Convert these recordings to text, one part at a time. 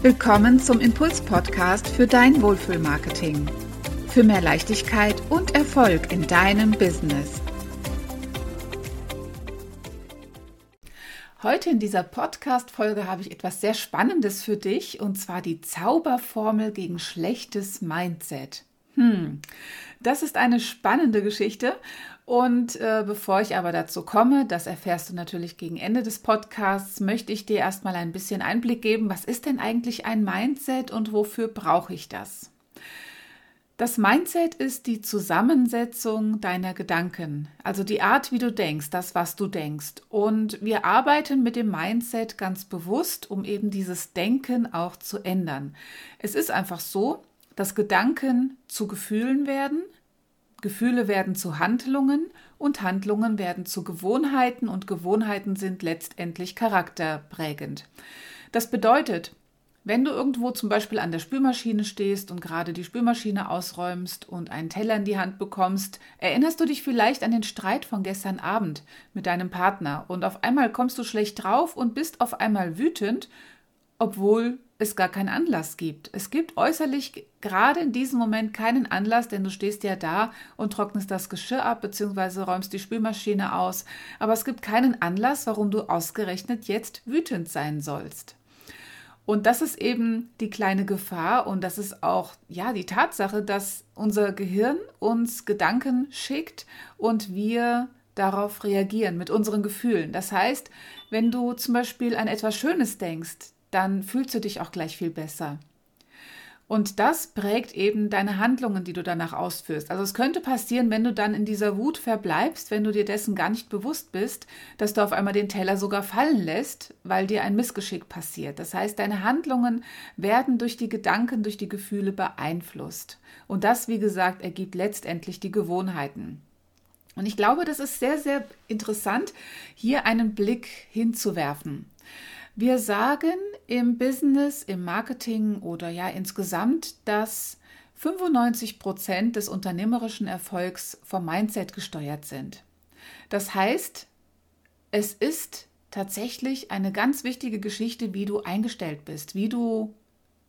Willkommen zum Impuls-Podcast für dein Wohlfühlmarketing. Für mehr Leichtigkeit und Erfolg in deinem Business. Heute in dieser Podcast-Folge habe ich etwas sehr Spannendes für dich und zwar die Zauberformel gegen schlechtes Mindset. Hm, das ist eine spannende Geschichte. Und äh, bevor ich aber dazu komme, das erfährst du natürlich gegen Ende des Podcasts, möchte ich dir erstmal ein bisschen Einblick geben, was ist denn eigentlich ein Mindset und wofür brauche ich das? Das Mindset ist die Zusammensetzung deiner Gedanken, also die Art, wie du denkst, das, was du denkst. Und wir arbeiten mit dem Mindset ganz bewusst, um eben dieses Denken auch zu ändern. Es ist einfach so, dass Gedanken zu Gefühlen werden, Gefühle werden zu Handlungen und Handlungen werden zu Gewohnheiten und Gewohnheiten sind letztendlich charakterprägend. Das bedeutet, wenn du irgendwo zum Beispiel an der Spülmaschine stehst und gerade die Spülmaschine ausräumst und einen Teller in die Hand bekommst, erinnerst du dich vielleicht an den Streit von gestern Abend mit deinem Partner und auf einmal kommst du schlecht drauf und bist auf einmal wütend, obwohl es gar keinen Anlass gibt. Es gibt äußerlich gerade in diesem Moment keinen Anlass, denn du stehst ja da und trocknest das Geschirr ab bzw. räumst die Spülmaschine aus. Aber es gibt keinen Anlass, warum du ausgerechnet jetzt wütend sein sollst. Und das ist eben die kleine Gefahr und das ist auch ja die Tatsache, dass unser Gehirn uns Gedanken schickt und wir darauf reagieren mit unseren Gefühlen. Das heißt, wenn du zum Beispiel an etwas Schönes denkst, dann fühlst du dich auch gleich viel besser. Und das prägt eben deine Handlungen, die du danach ausführst. Also es könnte passieren, wenn du dann in dieser Wut verbleibst, wenn du dir dessen gar nicht bewusst bist, dass du auf einmal den Teller sogar fallen lässt, weil dir ein Missgeschick passiert. Das heißt, deine Handlungen werden durch die Gedanken, durch die Gefühle beeinflusst. Und das, wie gesagt, ergibt letztendlich die Gewohnheiten. Und ich glaube, das ist sehr, sehr interessant, hier einen Blick hinzuwerfen. Wir sagen im Business, im Marketing oder ja insgesamt, dass 95 Prozent des unternehmerischen Erfolgs vom Mindset gesteuert sind. Das heißt, es ist tatsächlich eine ganz wichtige Geschichte, wie du eingestellt bist, wie du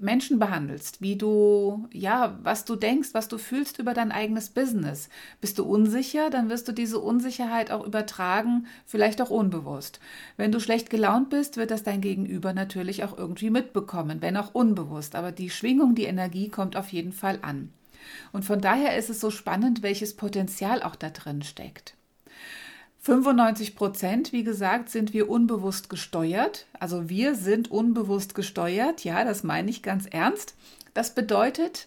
Menschen behandelst, wie du, ja, was du denkst, was du fühlst über dein eigenes Business. Bist du unsicher, dann wirst du diese Unsicherheit auch übertragen, vielleicht auch unbewusst. Wenn du schlecht gelaunt bist, wird das dein Gegenüber natürlich auch irgendwie mitbekommen, wenn auch unbewusst. Aber die Schwingung, die Energie kommt auf jeden Fall an. Und von daher ist es so spannend, welches Potenzial auch da drin steckt. 95 Prozent, wie gesagt, sind wir unbewusst gesteuert. Also wir sind unbewusst gesteuert. Ja, das meine ich ganz ernst. Das bedeutet,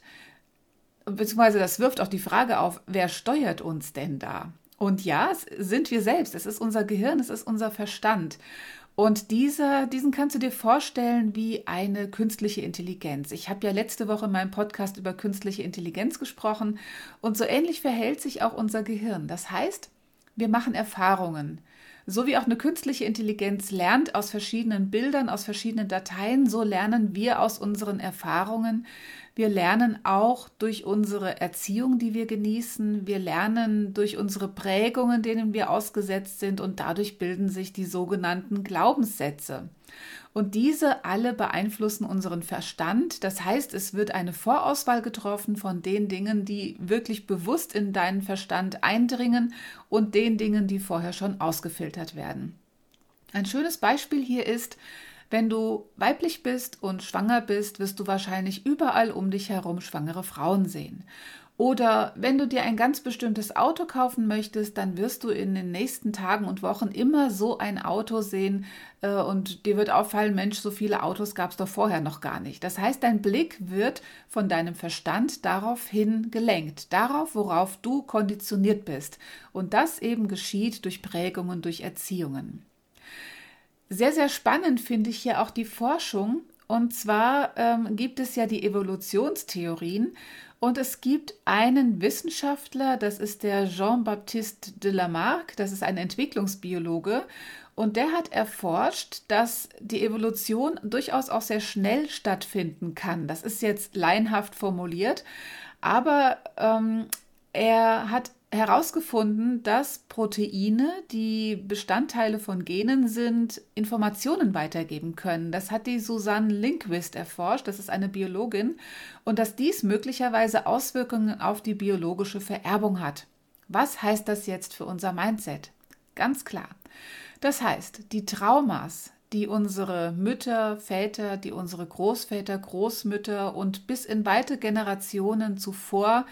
beziehungsweise das wirft auch die Frage auf, wer steuert uns denn da? Und ja, es sind wir selbst. Es ist unser Gehirn, es ist unser Verstand. Und dieser, diesen kannst du dir vorstellen wie eine künstliche Intelligenz. Ich habe ja letzte Woche in meinem Podcast über künstliche Intelligenz gesprochen und so ähnlich verhält sich auch unser Gehirn. Das heißt, wir machen Erfahrungen. So wie auch eine künstliche Intelligenz lernt aus verschiedenen Bildern, aus verschiedenen Dateien, so lernen wir aus unseren Erfahrungen. Wir lernen auch durch unsere Erziehung, die wir genießen. Wir lernen durch unsere Prägungen, denen wir ausgesetzt sind und dadurch bilden sich die sogenannten Glaubenssätze. Und diese alle beeinflussen unseren Verstand. Das heißt, es wird eine Vorauswahl getroffen von den Dingen, die wirklich bewusst in deinen Verstand eindringen und den Dingen, die vorher schon ausgefiltert werden. Ein schönes Beispiel hier ist, wenn du weiblich bist und schwanger bist, wirst du wahrscheinlich überall um dich herum schwangere Frauen sehen. Oder wenn du dir ein ganz bestimmtes Auto kaufen möchtest, dann wirst du in den nächsten Tagen und Wochen immer so ein Auto sehen äh, und dir wird auffallen, Mensch, so viele Autos gab es doch vorher noch gar nicht. Das heißt, dein Blick wird von deinem Verstand daraufhin gelenkt, darauf, worauf du konditioniert bist. Und das eben geschieht durch Prägungen, durch Erziehungen. Sehr, sehr spannend finde ich hier auch die Forschung. Und zwar ähm, gibt es ja die Evolutionstheorien und es gibt einen Wissenschaftler, das ist der Jean-Baptiste de Lamarck, das ist ein Entwicklungsbiologe. Und der hat erforscht, dass die Evolution durchaus auch sehr schnell stattfinden kann. Das ist jetzt laienhaft formuliert, aber ähm, er hat herausgefunden, dass Proteine, die Bestandteile von Genen sind, Informationen weitergeben können. Das hat die Susanne Linquist erforscht, das ist eine Biologin, und dass dies möglicherweise Auswirkungen auf die biologische Vererbung hat. Was heißt das jetzt für unser Mindset? Ganz klar. Das heißt, die Traumas, die unsere Mütter, Väter, die unsere Großväter, Großmütter und bis in weite Generationen zuvor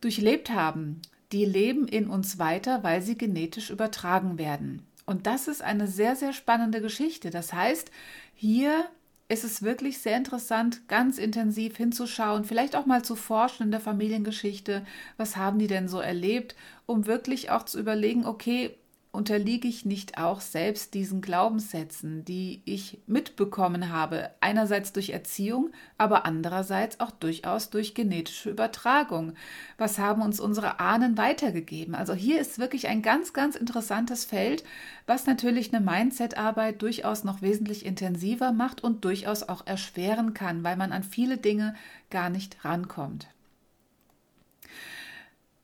durchlebt haben, die leben in uns weiter, weil sie genetisch übertragen werden. Und das ist eine sehr, sehr spannende Geschichte. Das heißt, hier ist es wirklich sehr interessant, ganz intensiv hinzuschauen, vielleicht auch mal zu forschen in der Familiengeschichte, was haben die denn so erlebt, um wirklich auch zu überlegen, okay, unterliege ich nicht auch selbst diesen Glaubenssätzen, die ich mitbekommen habe, einerseits durch Erziehung, aber andererseits auch durchaus durch genetische Übertragung. Was haben uns unsere Ahnen weitergegeben? Also hier ist wirklich ein ganz, ganz interessantes Feld, was natürlich eine Mindset-Arbeit durchaus noch wesentlich intensiver macht und durchaus auch erschweren kann, weil man an viele Dinge gar nicht rankommt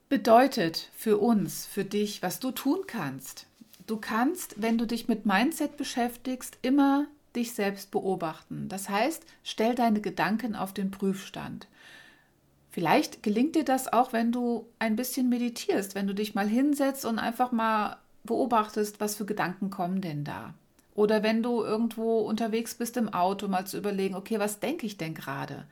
bedeutet für uns, für dich, was du tun kannst. Du kannst, wenn du dich mit Mindset beschäftigst, immer dich selbst beobachten. Das heißt, stell deine Gedanken auf den Prüfstand. Vielleicht gelingt dir das auch, wenn du ein bisschen meditierst, wenn du dich mal hinsetzt und einfach mal beobachtest, was für Gedanken kommen denn da. Oder wenn du irgendwo unterwegs bist im Auto, mal zu überlegen, okay, was denke ich denn gerade?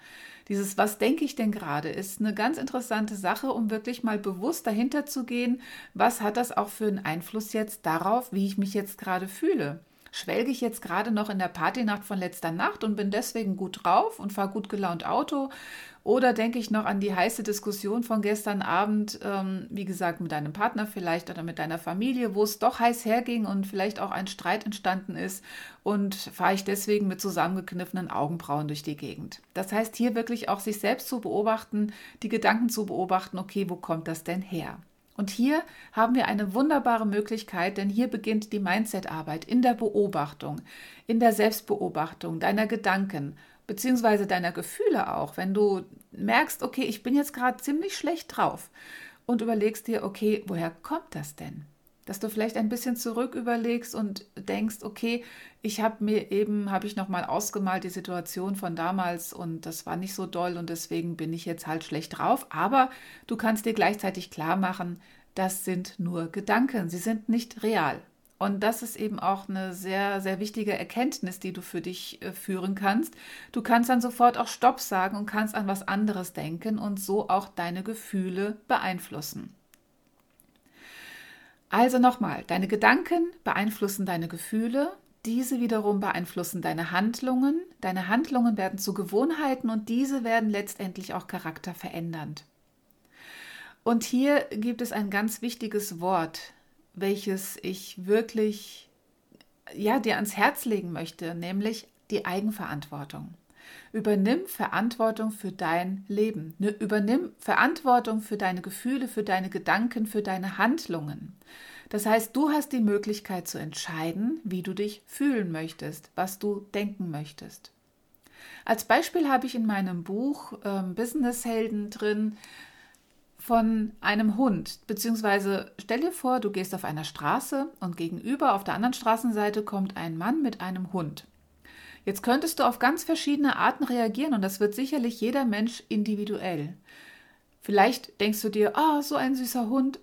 Dieses Was denke ich denn gerade ist eine ganz interessante Sache, um wirklich mal bewusst dahinter zu gehen, was hat das auch für einen Einfluss jetzt darauf, wie ich mich jetzt gerade fühle. Schwelge ich jetzt gerade noch in der Partynacht von letzter Nacht und bin deswegen gut drauf und fahre gut gelaunt Auto? Oder denke ich noch an die heiße Diskussion von gestern Abend, ähm, wie gesagt, mit deinem Partner vielleicht oder mit deiner Familie, wo es doch heiß herging und vielleicht auch ein Streit entstanden ist und fahre ich deswegen mit zusammengekniffenen Augenbrauen durch die Gegend. Das heißt, hier wirklich auch sich selbst zu beobachten, die Gedanken zu beobachten, okay, wo kommt das denn her? Und hier haben wir eine wunderbare Möglichkeit, denn hier beginnt die Mindset-Arbeit in der Beobachtung, in der Selbstbeobachtung deiner Gedanken beziehungsweise deiner Gefühle auch, wenn du merkst, okay, ich bin jetzt gerade ziemlich schlecht drauf und überlegst dir, okay, woher kommt das denn? Dass du vielleicht ein bisschen zurück überlegst und denkst, okay, ich habe mir eben, habe ich nochmal ausgemalt die Situation von damals und das war nicht so doll und deswegen bin ich jetzt halt schlecht drauf. Aber du kannst dir gleichzeitig klar machen, das sind nur Gedanken, sie sind nicht real. Und das ist eben auch eine sehr, sehr wichtige Erkenntnis, die du für dich äh, führen kannst. Du kannst dann sofort auch Stopp sagen und kannst an was anderes denken und so auch deine Gefühle beeinflussen. Also nochmal, deine Gedanken beeinflussen deine Gefühle, diese wiederum beeinflussen deine Handlungen, deine Handlungen werden zu Gewohnheiten und diese werden letztendlich auch charakterverändernd. Und hier gibt es ein ganz wichtiges Wort, welches ich wirklich ja, dir ans Herz legen möchte, nämlich die Eigenverantwortung. Übernimm Verantwortung für dein Leben. Ne, übernimm Verantwortung für deine Gefühle, für deine Gedanken, für deine Handlungen. Das heißt, du hast die Möglichkeit zu entscheiden, wie du dich fühlen möchtest, was du denken möchtest. Als Beispiel habe ich in meinem Buch ähm, Businesshelden drin von einem Hund, beziehungsweise stell dir vor, du gehst auf einer Straße und gegenüber auf der anderen Straßenseite kommt ein Mann mit einem Hund. Jetzt könntest du auf ganz verschiedene Arten reagieren und das wird sicherlich jeder Mensch individuell. Vielleicht denkst du dir, ah, oh, so ein süßer Hund,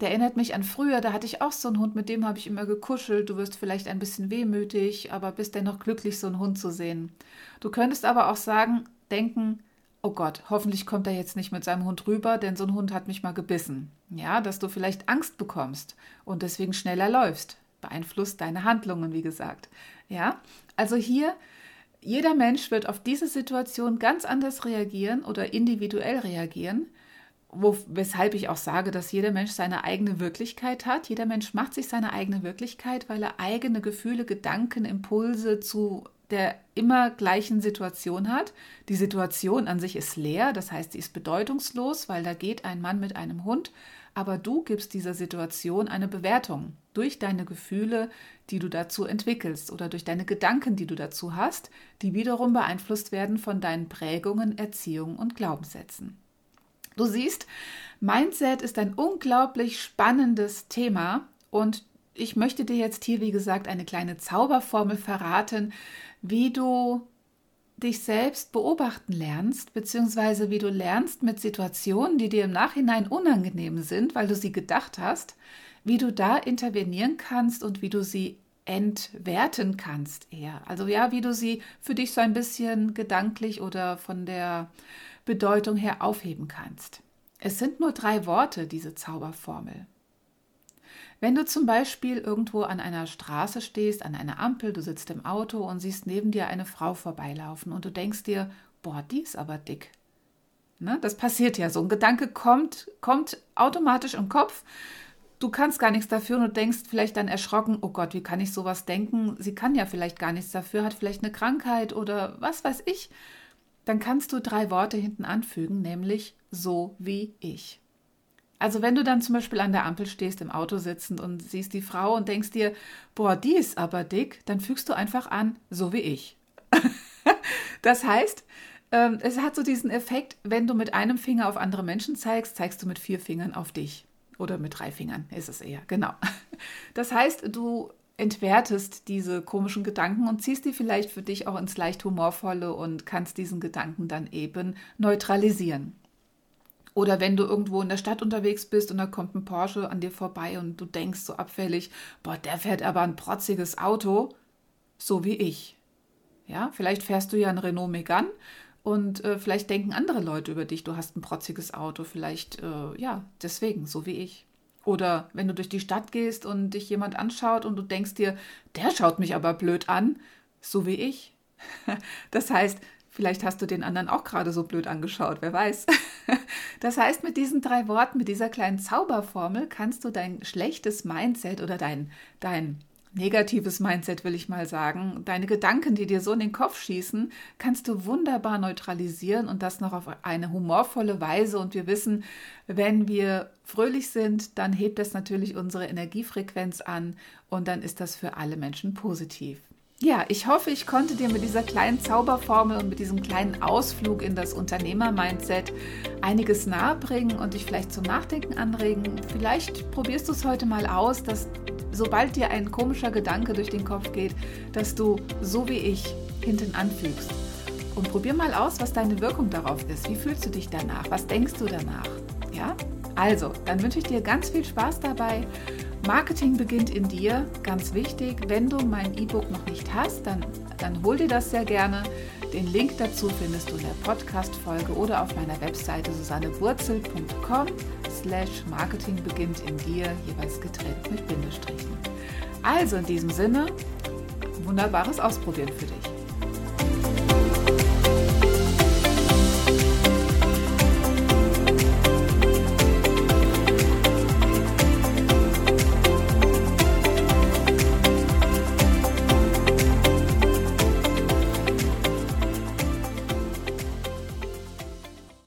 der erinnert mich an früher, da hatte ich auch so einen Hund, mit dem habe ich immer gekuschelt. Du wirst vielleicht ein bisschen wehmütig, aber bist dennoch glücklich, so einen Hund zu sehen. Du könntest aber auch sagen, denken, oh Gott, hoffentlich kommt er jetzt nicht mit seinem Hund rüber, denn so ein Hund hat mich mal gebissen. Ja, dass du vielleicht Angst bekommst und deswegen schneller läufst. Beeinflusst deine Handlungen, wie gesagt. Ja, also hier, jeder Mensch wird auf diese Situation ganz anders reagieren oder individuell reagieren. Wo, weshalb ich auch sage, dass jeder Mensch seine eigene Wirklichkeit hat. Jeder Mensch macht sich seine eigene Wirklichkeit, weil er eigene Gefühle, Gedanken, Impulse zu der immer gleichen Situation hat. Die Situation an sich ist leer, das heißt, sie ist bedeutungslos, weil da geht ein Mann mit einem Hund, aber du gibst dieser Situation eine Bewertung durch deine Gefühle, die du dazu entwickelst oder durch deine Gedanken, die du dazu hast, die wiederum beeinflusst werden von deinen Prägungen, Erziehungen und Glaubenssätzen. Du siehst, Mindset ist ein unglaublich spannendes Thema und ich möchte dir jetzt hier, wie gesagt, eine kleine Zauberformel verraten, wie du dich selbst beobachten lernst, beziehungsweise wie du lernst mit Situationen, die dir im Nachhinein unangenehm sind, weil du sie gedacht hast, wie du da intervenieren kannst und wie du sie entwerten kannst eher. Also ja, wie du sie für dich so ein bisschen gedanklich oder von der Bedeutung her aufheben kannst. Es sind nur drei Worte, diese Zauberformel. Wenn du zum Beispiel irgendwo an einer Straße stehst, an einer Ampel, du sitzt im Auto und siehst neben dir eine Frau vorbeilaufen und du denkst dir, boah, die ist aber dick. Ne? Das passiert ja so. Ein Gedanke kommt, kommt automatisch im Kopf. Du kannst gar nichts dafür und du denkst vielleicht dann erschrocken, oh Gott, wie kann ich sowas denken? Sie kann ja vielleicht gar nichts dafür, hat vielleicht eine Krankheit oder was weiß ich. Dann kannst du drei Worte hinten anfügen, nämlich so wie ich. Also wenn du dann zum Beispiel an der Ampel stehst, im Auto sitzend und siehst die Frau und denkst dir, boah, die ist aber dick, dann fügst du einfach an, so wie ich. das heißt, ähm, es hat so diesen Effekt, wenn du mit einem Finger auf andere Menschen zeigst, zeigst du mit vier Fingern auf dich. Oder mit drei Fingern ist es eher, genau. Das heißt, du entwertest diese komischen Gedanken und ziehst die vielleicht für dich auch ins leicht humorvolle und kannst diesen Gedanken dann eben neutralisieren. Oder wenn du irgendwo in der Stadt unterwegs bist und da kommt ein Porsche an dir vorbei und du denkst so abfällig, boah, der fährt aber ein protziges Auto, so wie ich. Ja, vielleicht fährst du ja ein Renault Megane und äh, vielleicht denken andere Leute über dich, du hast ein protziges Auto, vielleicht, äh, ja, deswegen, so wie ich. Oder wenn du durch die Stadt gehst und dich jemand anschaut und du denkst dir, der schaut mich aber blöd an, so wie ich. Das heißt, Vielleicht hast du den anderen auch gerade so blöd angeschaut, wer weiß. Das heißt, mit diesen drei Worten, mit dieser kleinen Zauberformel kannst du dein schlechtes Mindset oder dein, dein negatives Mindset, will ich mal sagen, deine Gedanken, die dir so in den Kopf schießen, kannst du wunderbar neutralisieren und das noch auf eine humorvolle Weise. Und wir wissen, wenn wir fröhlich sind, dann hebt das natürlich unsere Energiefrequenz an und dann ist das für alle Menschen positiv. Ja, ich hoffe, ich konnte dir mit dieser kleinen Zauberformel und mit diesem kleinen Ausflug in das Unternehmer-Mindset einiges nahebringen und dich vielleicht zum Nachdenken anregen. Vielleicht probierst du es heute mal aus, dass sobald dir ein komischer Gedanke durch den Kopf geht, dass du so wie ich hinten anfügst. Und probier mal aus, was deine Wirkung darauf ist. Wie fühlst du dich danach? Was denkst du danach? Ja? Also, dann wünsche ich dir ganz viel Spaß dabei Marketing beginnt in dir, ganz wichtig. Wenn du mein E-Book noch nicht hast, dann, dann hol dir das sehr gerne. Den Link dazu findest du in der Podcast-Folge oder auf meiner Webseite susannewurzel.com slash Marketing beginnt in dir, jeweils getrennt mit Bindestrichen. Also in diesem Sinne, wunderbares Ausprobieren für dich.